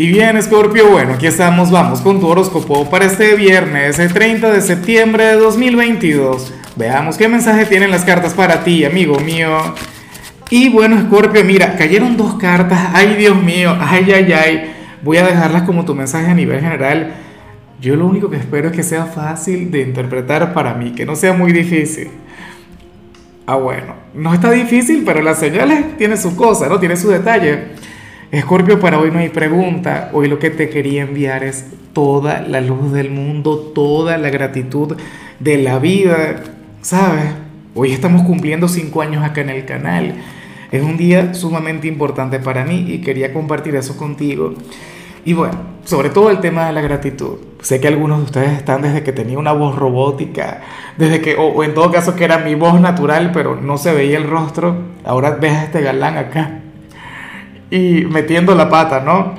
Y bien, Scorpio, bueno, aquí estamos, vamos con tu horóscopo para este viernes, el 30 de septiembre de 2022. Veamos qué mensaje tienen las cartas para ti, amigo mío. Y bueno, Scorpio, mira, cayeron dos cartas, ay Dios mío, ay, ay, ay. Voy a dejarlas como tu mensaje a nivel general. Yo lo único que espero es que sea fácil de interpretar para mí, que no sea muy difícil. Ah, bueno, no está difícil, pero las señales tienen su cosa, ¿no? Tiene su detalle. Escorpio, para hoy no hay pregunta. Hoy lo que te quería enviar es toda la luz del mundo, toda la gratitud de la vida. ¿Sabes? Hoy estamos cumpliendo cinco años acá en el canal. Es un día sumamente importante para mí y quería compartir eso contigo. Y bueno, sobre todo el tema de la gratitud. Sé que algunos de ustedes están desde que tenía una voz robótica, desde que, o, en todo caso que era mi voz natural, pero no se veía el rostro. Ahora ves a este galán acá y metiendo la pata, ¿no?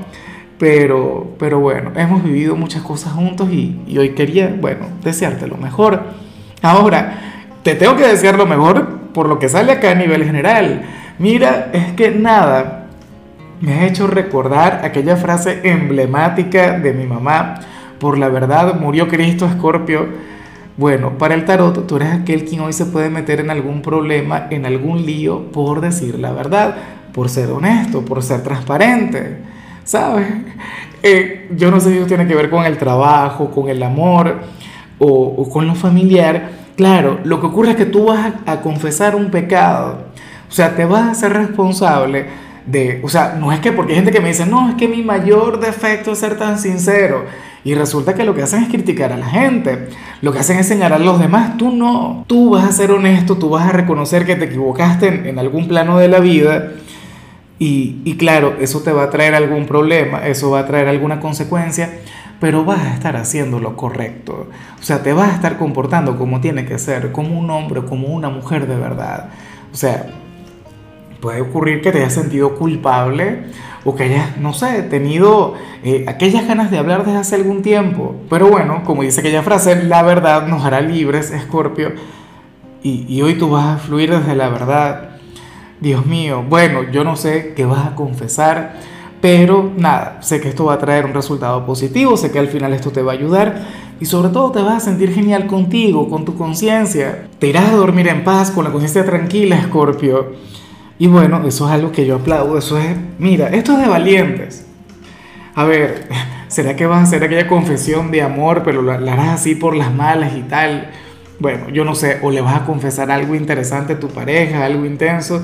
Pero, pero bueno, hemos vivido muchas cosas juntos y, y hoy quería, bueno, desearte lo mejor. Ahora, te tengo que desear lo mejor por lo que sale acá a nivel general. Mira, es que nada, me ha hecho recordar aquella frase emblemática de mi mamá, por la verdad murió Cristo Escorpio. Bueno, para el tarot tú eres aquel quien hoy se puede meter en algún problema, en algún lío por decir la verdad por ser honesto, por ser transparente, ¿sabes? Eh, yo no sé si eso tiene que ver con el trabajo, con el amor o, con lo familiar. Claro, lo que ocurre es que tú vas a, a confesar un pecado, o sea, te vas a ser responsable de, o sea, no es que, porque hay gente que me dice, no, es que mi mayor defecto es ser tan sincero. Y resulta que lo que hacen es criticar a la gente, lo que hacen es señalar a los demás, tú no, tú vas a ser honesto, tú vas a reconocer que te equivocaste en, en algún plano de la vida y, claro, eso te va a traer algún problema, eso va a traer alguna consecuencia, pero vas a estar haciendo lo correcto. O sea, te vas a estar comportando como tiene que ser, como un hombre, como una mujer de verdad. O sea, puede ocurrir que te hayas sentido culpable o que hayas, no sé, tenido eh, aquellas ganas de hablar desde hace algún tiempo. Pero bueno, como dice aquella frase, la verdad nos hará libres, Escorpio. Y, y hoy tú vas a fluir desde la verdad Dios mío, bueno, yo no sé qué vas a confesar, pero nada, sé que esto va a traer un resultado positivo, sé que al final esto te va a ayudar y sobre todo te vas a sentir genial contigo, con tu conciencia. Te irás a dormir en paz, con la conciencia tranquila, Escorpio. Y bueno, eso es algo que yo aplaudo, eso es, mira, esto es de valientes. A ver, ¿será que vas a hacer aquella confesión de amor, pero la, harás así por las malas y tal? Bueno, yo no sé, o le vas a confesar algo interesante a tu pareja, algo intenso.